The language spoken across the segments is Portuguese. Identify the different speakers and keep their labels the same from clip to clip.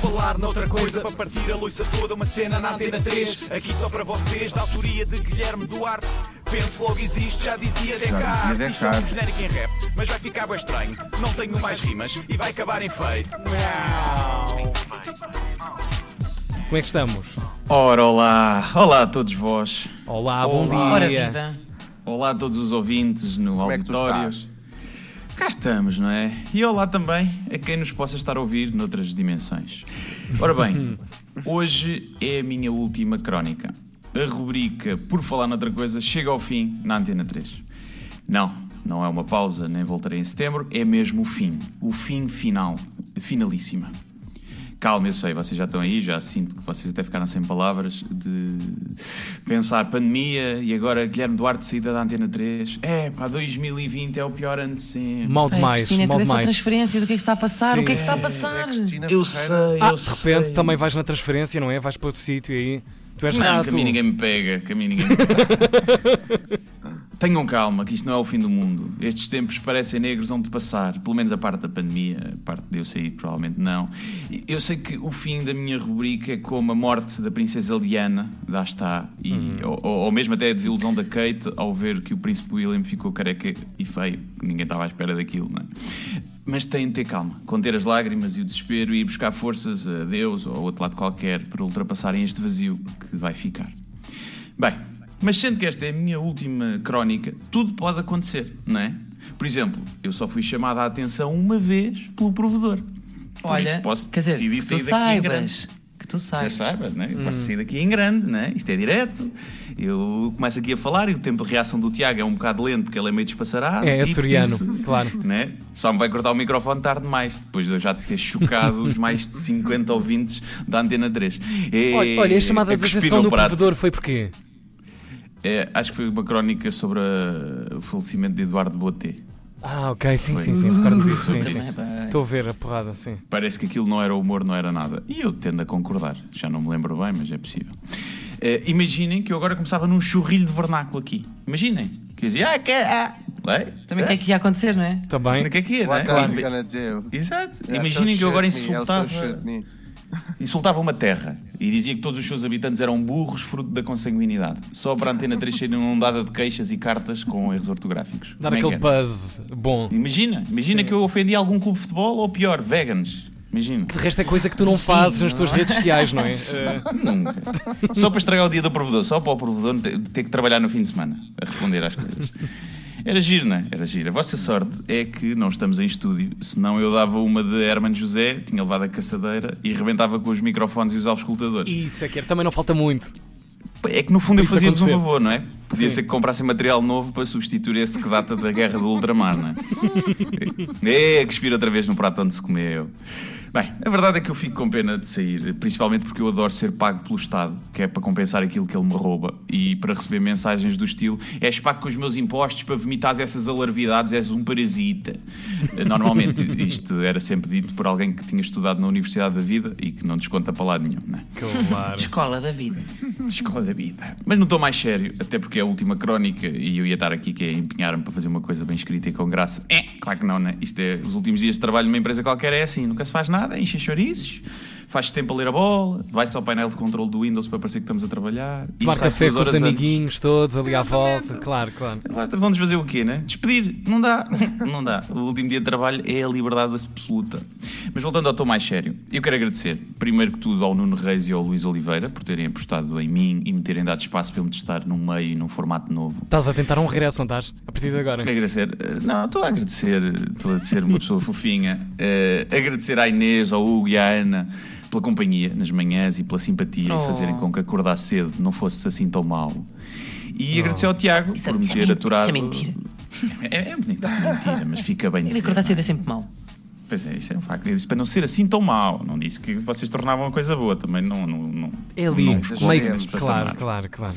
Speaker 1: falar noutra coisa para partir a loiça toda, uma cena na antena 3. Aqui só para vocês, da autoria de Guilherme Duarte. Penso logo existe, já dizia Descartes.
Speaker 2: dizia
Speaker 1: Isto é um genérico em rap, mas vai ficar bem estranho. Não tenho mais rimas e vai acabar em feito.
Speaker 3: Como é que estamos?
Speaker 4: Ora, olá, olá a todos vós,
Speaker 3: Olá, bom
Speaker 4: Olá.
Speaker 3: Dia.
Speaker 4: olá a todos os ouvintes no
Speaker 2: Como é que tu
Speaker 4: auditório.
Speaker 2: estás?
Speaker 4: Cá estamos, não é? E olá também a quem nos possa estar a ouvir noutras dimensões. Ora bem, hoje é a minha última crónica. A rubrica Por Falar Noutra Coisa chega ao fim na Antena 3. Não, não é uma pausa, nem voltarei em setembro, é mesmo o fim. O fim final, finalíssima. Calma, eu sei, vocês já estão aí, já sinto que vocês até ficaram sem palavras de pensar pandemia e agora Guilherme Duarte saída da Antena 3. É, pá, 2020 é o pior ano de sempre.
Speaker 3: Mal
Speaker 5: Ai,
Speaker 3: demais,
Speaker 5: Cristina,
Speaker 3: mal
Speaker 5: é
Speaker 3: demais.
Speaker 5: transferências, o que é que está a passar?
Speaker 3: Sim.
Speaker 5: O que é que está a
Speaker 2: É
Speaker 5: passar?
Speaker 2: Cristina
Speaker 4: Eu
Speaker 2: Ferreira.
Speaker 4: sei,
Speaker 3: Ah,
Speaker 4: eu
Speaker 3: de
Speaker 4: sei.
Speaker 3: repente também vais na transferência, não é? Vais para outro sítio e aí. Tu és
Speaker 4: Não,
Speaker 3: rato.
Speaker 4: que a mim ninguém me pega, que a mim ninguém me pega. Tenham calma, que isto não é o fim do mundo. Estes tempos parecem negros, vão de passar. Pelo menos a parte da pandemia, a parte de eu sair, provavelmente não. Eu sei que o fim da minha rubrica é como a morte da princesa Diana, lá está, e, ou, ou- ou mesmo até a desilusão da Kate ao ver que o príncipe William ficou careca e feio, que ninguém estava à espera daquilo, não é? Mas têm de ter calma, conter as lágrimas e o desespero e ir buscar forças a Deus ou a outro lado qualquer para ultrapassarem este vazio que vai ficar. Bem, mas sendo que esta é a minha última crónica, tudo pode acontecer, não é? Por exemplo, eu só fui chamada a atenção uma vez pelo provedor. Por
Speaker 5: Olha,
Speaker 4: isso posso
Speaker 5: quer dizer,
Speaker 4: decidir
Speaker 5: que tu
Speaker 4: sair daqui em grande.
Speaker 5: saibas. Que tu saibas.
Speaker 4: saiba, né? Eu posso sair daqui em grande, né? Isto é direto. Eu começo aqui a falar e o tempo de reação do Tiago é um bocado lento porque ele é meio despassarado.
Speaker 3: É, é
Speaker 4: disso,
Speaker 3: claro.
Speaker 4: Né? Só me vai cortar o microfone tarde demais, depois de eu já ter chocado os mais de 50 ouvintes da Antena 3. É,
Speaker 3: Olha, olha, a chamada
Speaker 4: é
Speaker 3: de atenção do provedor foi porquê?
Speaker 4: É, acho que foi uma crónica sobre a- o falecimento de Eduardo Boté.
Speaker 3: Ah, ok, sim,
Speaker 4: Foi.
Speaker 3: sim, sim, recordo disso, sim.
Speaker 4: Também,
Speaker 3: sim. Estou a ver a porrada, sim.
Speaker 4: Parece que aquilo não era humor, não era nada. E eu tendo a concordar. Já não me lembro bem, mas é possível. Eh, imaginem que eu agora começava num churrilho de vernáculo aqui. Imaginem. Que eu dizia, ah, que ah, ué,
Speaker 5: Também o que é que ia acontecer, não é?
Speaker 3: Também.
Speaker 4: O que é que é, não é?
Speaker 2: gonna do?
Speaker 4: Exato.
Speaker 2: Yeah,
Speaker 4: Imaginem que eu agora
Speaker 2: so
Speaker 4: insultava. Insultava uma terra e dizia que todos os seus habitantes eram burros fruto da consanguinidade. Só para a Antena 3 ser inundada de queixas e cartas com erros ortográficos.
Speaker 3: Dar
Speaker 4: é que
Speaker 3: aquele buzz bom.
Speaker 4: Imagina, imagina que eu ofendi algum clube de futebol ou pior, veganos. Imagina.
Speaker 3: De resto é coisa que tu não fazes nas tuas redes sociais, não é?
Speaker 4: Nunca. Só para estragar o dia do provedor, só para o provedor ter que trabalhar no fim de semana a responder às coisas. Era giro, não é? Era giro. A vossa sorte é que não estamos em estúdio, senão eu dava uma de Herman José, tinha levado a caçadeira e rebentava com os microfones e os auscultadores.
Speaker 3: Isso é que era. Também não falta muito.
Speaker 4: É que no fundo eu fazia-vos um favor, não é? Podia
Speaker 3: Sim.
Speaker 4: ser que comprassem material novo para substituir esse que data da guerra do ultramar, não é? É, que expira outra vez no prato onde se comeu. Bem, a verdade é que eu fico com pena de sair, principalmente porque eu adoro ser pago pelo Estado, que é para compensar aquilo que ele me rouba e para receber mensagens do estilo: és pago com os meus impostos para vomitares essas alarvidades, és um parasita. Normalmente isto era sempre dito por alguém que tinha estudado na Universidade da Vida e que não desconta para lado nenhum, não é?
Speaker 3: Claro.
Speaker 5: Escola da vida.
Speaker 4: Escola da vida. Mas não estou mais sério, até porque é a última crónica e eu ia estar aqui que é empenhar-me para fazer uma coisa bem escrita e com graça. É, claro que não, né? Isto é, os últimos dias de trabalho numa empresa qualquer é assim, nunca se faz nada, enche chouriços, faz tempo a ler a bola, vai-se ao painel de controle do Windows para parecer que estamos a trabalhar.
Speaker 3: Tomar café com os
Speaker 4: horas antes.
Speaker 3: amiguinhos todos ali à volta. Claro, claro.
Speaker 4: Vão-nos fazer o quê, né? Despedir? Não dá. Não dá. O último dia de trabalho é a liberdade absoluta. Mas voltando ao tom mais sério, eu quero agradecer, primeiro que tudo, ao Nuno Reis e ao Luís Oliveira por terem apostado em mim e me terem dado espaço para eu me testar num meio e num formato novo.
Speaker 3: Estás a tentar um regresso, não estás? A partir de agora.
Speaker 4: Agradecer, eh, não, estou a agradecer, estou a ser uma pessoa fofinha. Eh, agradecer à Inês, ao Hugo e à Ana pela companhia nas manhãs e pela simpatia
Speaker 5: Oh.
Speaker 4: e fazerem com que acordar cedo não fosse assim tão mal. E agradecer ao Tiago
Speaker 5: Isso é-
Speaker 4: por me
Speaker 5: é
Speaker 4: ter
Speaker 5: men-
Speaker 4: aturado.
Speaker 5: isso é mentira.
Speaker 4: É, é bonito, é mentira, mas fica bem de
Speaker 5: Ele
Speaker 4: ser,
Speaker 5: acordar
Speaker 4: não é?
Speaker 5: cedo é sempre mau.
Speaker 4: Pois é, isso é um facto. Eu disse para não ser assim tão mau. Não disse que vocês tornavam a coisa boa. Também não. não, não
Speaker 3: É ali,
Speaker 4: não coloco
Speaker 3: meio. Claro, claro, claro.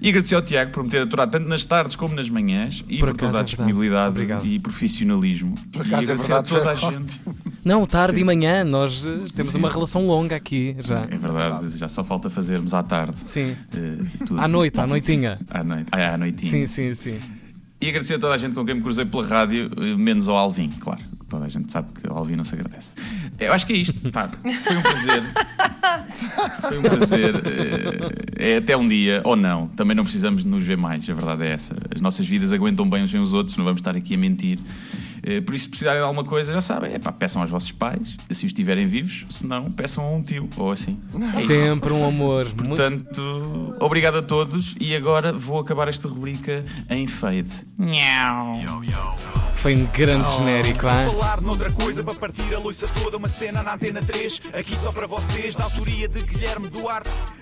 Speaker 4: E agradecer ao Tiago por me ter aturado tanto nas tardes como nas manhãs e
Speaker 3: Por
Speaker 4: por, toda a
Speaker 3: é verdade.
Speaker 4: disponibilidade
Speaker 3: Obrigado.
Speaker 4: e profissionalismo.
Speaker 2: Por
Speaker 4: e
Speaker 2: acaso é
Speaker 4: agradecer a
Speaker 2: verdade,
Speaker 4: toda a gente.
Speaker 3: Não, tarde e manhã, nós eh, temos
Speaker 4: Sim.
Speaker 3: uma relação longa aqui já.
Speaker 4: É verdade, já só falta fazermos à tarde.
Speaker 3: Sim.
Speaker 4: tudo.
Speaker 3: À noite, à noitinha.
Speaker 4: À noite. Ah, à noitinha.
Speaker 3: Sim, sim, sim.
Speaker 4: E agradecer a toda a gente com quem me cruzei pela rádio, eh, menos ao Alvin, claro. toda a gente sabe que ao ouvir não se agradece. Eu acho que é isto. Pá, foi um prazer. Foi um prazer. É até um dia, ou não. Também não precisamos de nos ver mais, a verdade é essa. As nossas vidas aguentam bem uns sem os outros, não vamos estar aqui a mentir. Eh, Por isso, se precisarem de alguma coisa, já sabem, epá, peçam aos vossos pais, se os tiverem vivos, se não, peçam a um tio, ou assim.
Speaker 3: Sempre um amor. Muito...
Speaker 4: Portanto, obrigado a todos e agora vou acabar esta rubrica em fade.
Speaker 3: Foi um grande genérico, ah?
Speaker 1: Falar noutra coisa para partir a louça toda, uma cena na antena 3, aqui só para vocês, da autoria de Guilherme Duarte.